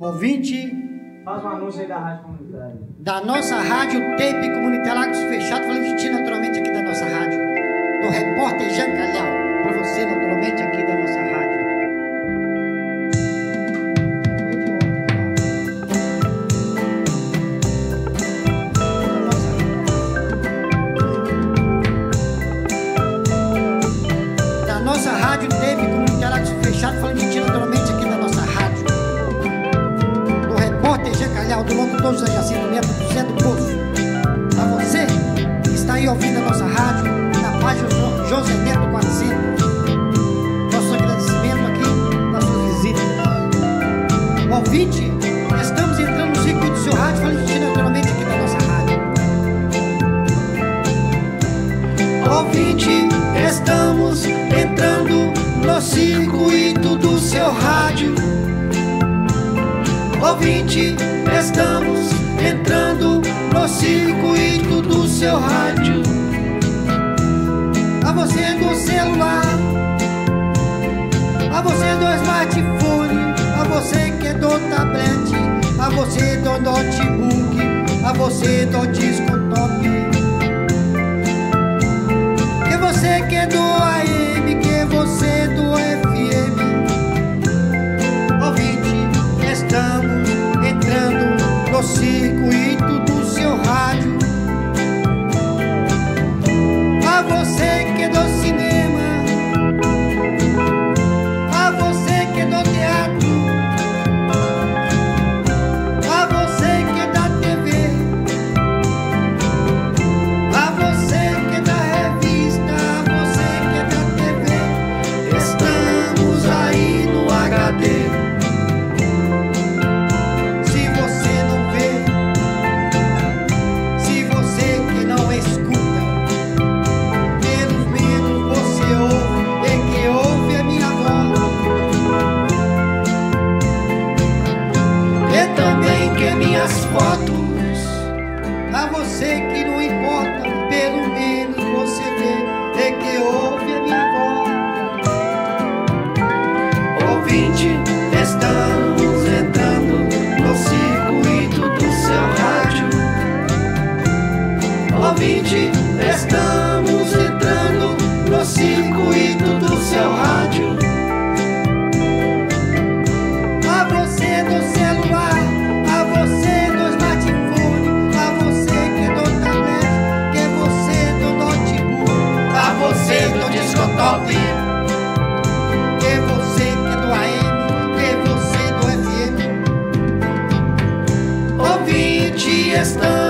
ouvinte Faz um anúncio aí da Rádio Comunitária. da nossa rádio Tape Comunitária Lagos Fechado, falando de ti naturalmente aqui da nossa rádio, do repórter Jean Calhau, para você naturalmente aqui Calhau, do locutor José Jacinto Neto, do Zé do Poço. A você que está aí ouvindo a nossa rádio, na página Jo- José Neto 400. Nosso agradecimento aqui na sua visita. Ouvinte, estamos entrando no circuito do seu rádio, falando naturalmente aqui da nossa rádio. Ouvinte, estamos entrando no circuito do seu rádio. Ouvinte, do smartphone, a você que é do tablet, a você do notebook, a você do disco top. Que você que é do circuito do seu rádio. A você do celular, a você do smartphone, a você que é do tablet, que é você do notebook, a você do discotop. Que você que é do AM, que você do FM. Ouvinte, estamos